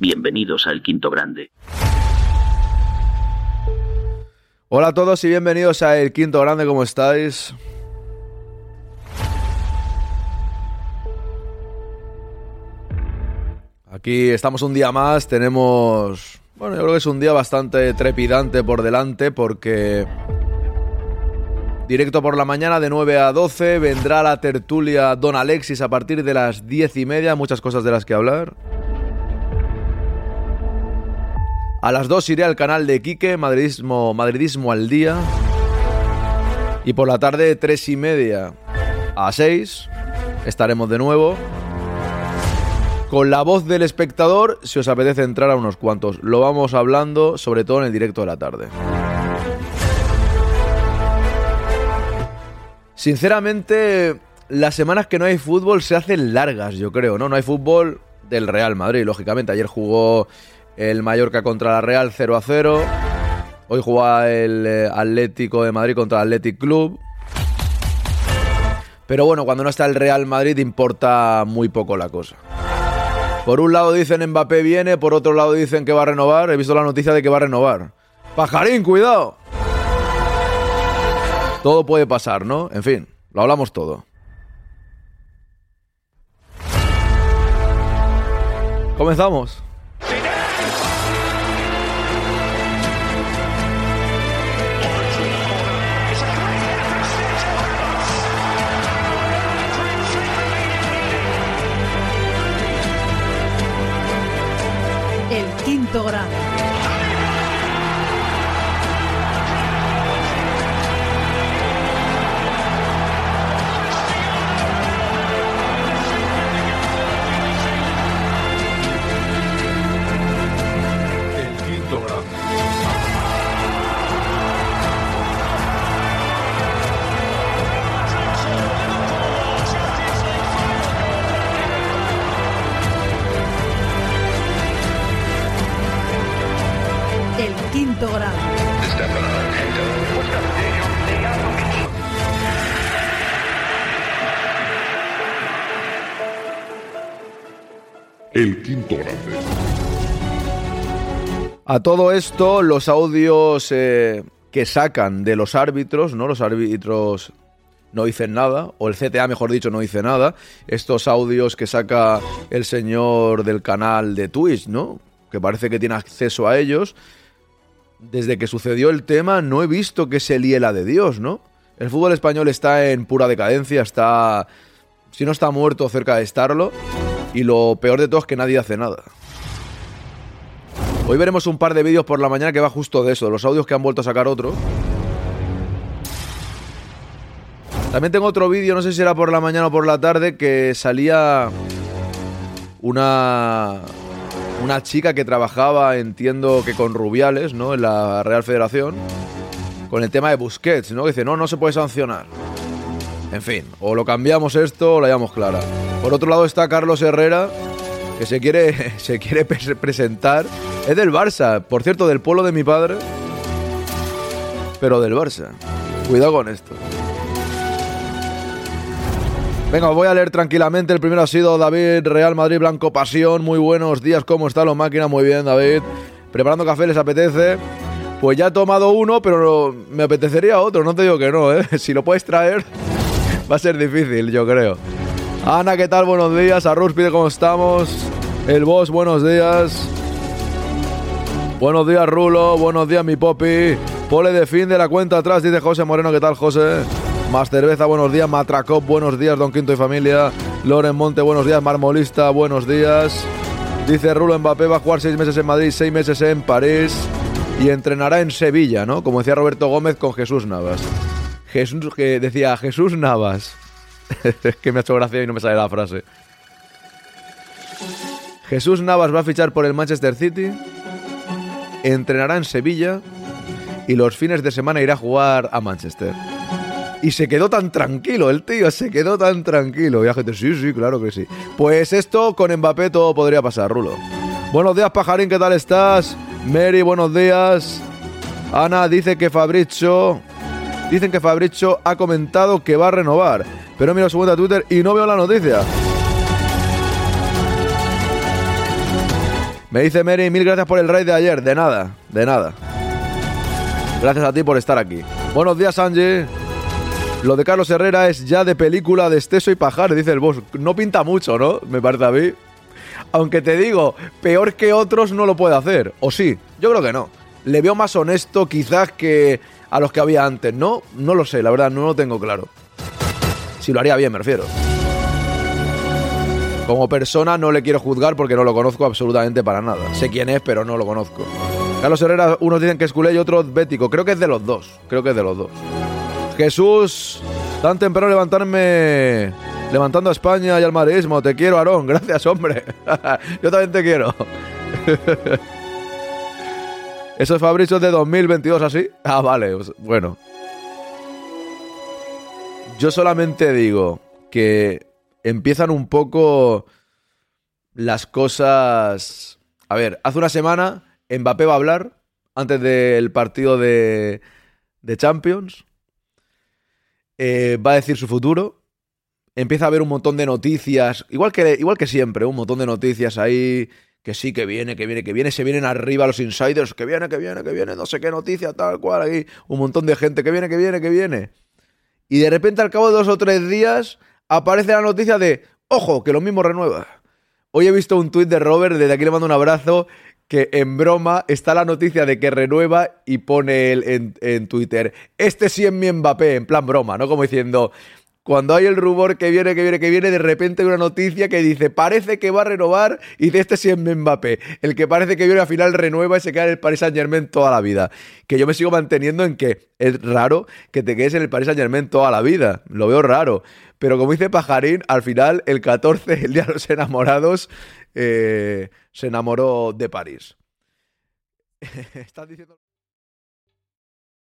Bienvenidos al Quinto Grande. Hola a todos y bienvenidos a El Quinto Grande, ¿cómo estáis? Aquí estamos un día más, tenemos... Bueno, yo creo que es un día bastante trepidante por delante porque... Directo por la mañana de 9 a 12 vendrá la tertulia Don Alexis a partir de las 10 y media, muchas cosas de las que hablar. A las 2 iré al canal de Quique, Madridismo, Madridismo al día. Y por la tarde, 3 y media a 6, estaremos de nuevo. Con la voz del espectador, si os apetece entrar a unos cuantos. Lo vamos hablando, sobre todo en el directo de la tarde. Sinceramente, las semanas que no hay fútbol se hacen largas, yo creo, ¿no? No hay fútbol del Real Madrid, lógicamente. Ayer jugó el Mallorca contra la Real 0 a 0. Hoy juega el eh, Atlético de Madrid contra el Athletic Club. Pero bueno, cuando no está el Real Madrid importa muy poco la cosa. Por un lado dicen Mbappé viene, por otro lado dicen que va a renovar. He visto la noticia de que va a renovar. Pajarín, cuidado. Todo puede pasar, ¿no? En fin, lo hablamos todo. Comenzamos. El El quinto grado. El quinto grande. A todo esto, los audios eh, que sacan de los árbitros, ¿no? Los árbitros no dicen nada, o el CTA, mejor dicho, no dice nada. Estos audios que saca el señor del canal de Twitch, ¿no? Que parece que tiene acceso a ellos. Desde que sucedió el tema, no he visto que se líe la de Dios, ¿no? El fútbol español está en pura decadencia, está. Si no está muerto, cerca de estarlo. Y lo peor de todo es que nadie hace nada. Hoy veremos un par de vídeos por la mañana que va justo de eso, los audios que han vuelto a sacar otro. También tengo otro vídeo, no sé si era por la mañana o por la tarde, que salía una una chica que trabajaba, entiendo que con Rubiales, ¿no? En la Real Federación, con el tema de Busquets, ¿no? Que dice, no, no se puede sancionar. En fin, o lo cambiamos esto o la llevamos clara. Por otro lado está Carlos Herrera, que se quiere, se quiere pre- presentar. Es del Barça, por cierto, del pueblo de mi padre, pero del Barça. Cuidado con esto. Venga, os voy a leer tranquilamente. El primero ha sido David Real Madrid Blanco Pasión. Muy buenos días, ¿cómo están los máquinas? Muy bien, David. Preparando café, ¿les apetece? Pues ya he tomado uno, pero me apetecería otro, no te digo que no, ¿eh? Si lo puedes traer, va a ser difícil, yo creo. Ana, ¿qué tal? Buenos días. Arrus pide cómo estamos. El boss, buenos días. Buenos días, Rulo. Buenos días, mi popi. Pole de fin de la cuenta atrás, dice José Moreno. ¿Qué tal, José? Más cerveza, buenos días. Matracop, buenos días. Don Quinto y familia. Loren Monte, buenos días. Marmolista, buenos días. Dice Rulo Mbappé va a jugar seis meses en Madrid, seis meses en París y entrenará en Sevilla, ¿no? Como decía Roberto Gómez con Jesús Navas. Jesús, que decía Jesús Navas. es que me ha hecho gracia y no me sale la frase. Jesús Navas va a fichar por el Manchester City, entrenará en Sevilla y los fines de semana irá a jugar a Manchester. Y se quedó tan tranquilo, el tío se quedó tan tranquilo. Y la gente, sí, sí, claro que sí. Pues esto con Mbappé todo podría pasar, Rulo. Buenos días, pajarín, ¿qué tal estás? Mary, buenos días. Ana dice que Fabricio. Dicen que Fabricio ha comentado que va a renovar. Pero miro su cuenta Twitter y no veo la noticia. Me dice Mary, mil gracias por el raid de ayer. De nada, de nada. Gracias a ti por estar aquí. Buenos días, Angie. Lo de Carlos Herrera es ya de película de Esteso y Pajar, dice el boss. No pinta mucho, ¿no? Me parece a mí. Aunque te digo, peor que otros no lo puede hacer. ¿O sí? Yo creo que no. Le veo más honesto quizás que a los que había antes, ¿no? No lo sé, la verdad, no lo tengo claro. Si lo haría bien, me refiero. Como persona no le quiero juzgar porque no lo conozco absolutamente para nada. Sé quién es, pero no lo conozco. Carlos Herrera, unos dicen que es culé y otros bético. Creo que es de los dos. Creo que es de los dos. Jesús, tan temprano levantarme. Levantando a España y al madridismo. Te quiero, Aarón. Gracias, hombre. Yo también te quiero. ¿Eso es Fabricio de 2022 así? Ah, vale. Pues, bueno. Yo solamente digo que empiezan un poco las cosas... A ver, hace una semana Mbappé va a hablar antes del partido de, de Champions. Eh, va a decir su futuro. Empieza a haber un montón de noticias, igual que, igual que siempre, un montón de noticias ahí, que sí, que viene, que viene, que viene, se vienen arriba los insiders, que viene, que viene, que viene, no sé qué noticia, tal cual, ahí, un montón de gente, que viene, que viene, que viene. Y de repente al cabo de dos o tres días aparece la noticia de, ojo, que lo mismo renueva. Hoy he visto un tuit de Robert, desde aquí le mando un abrazo, que en broma está la noticia de que renueva y pone él en, Twitter, este sí es mi Mbappé, en plan broma, ¿no? Como diciendo, cuando hay el rumor que viene, que viene, que viene, de repente hay una noticia que dice, parece que va a renovar y de este sí es Mbappé. El que parece que viene al final renueva y se queda en el Paris Saint Germain toda la vida. Que yo me sigo manteniendo en que es raro que te quedes en el Paris Saint Germain toda la vida. Lo veo raro. Pero como dice Pajarín, al final, el 14, el día de los enamorados, eh, se enamoró de París.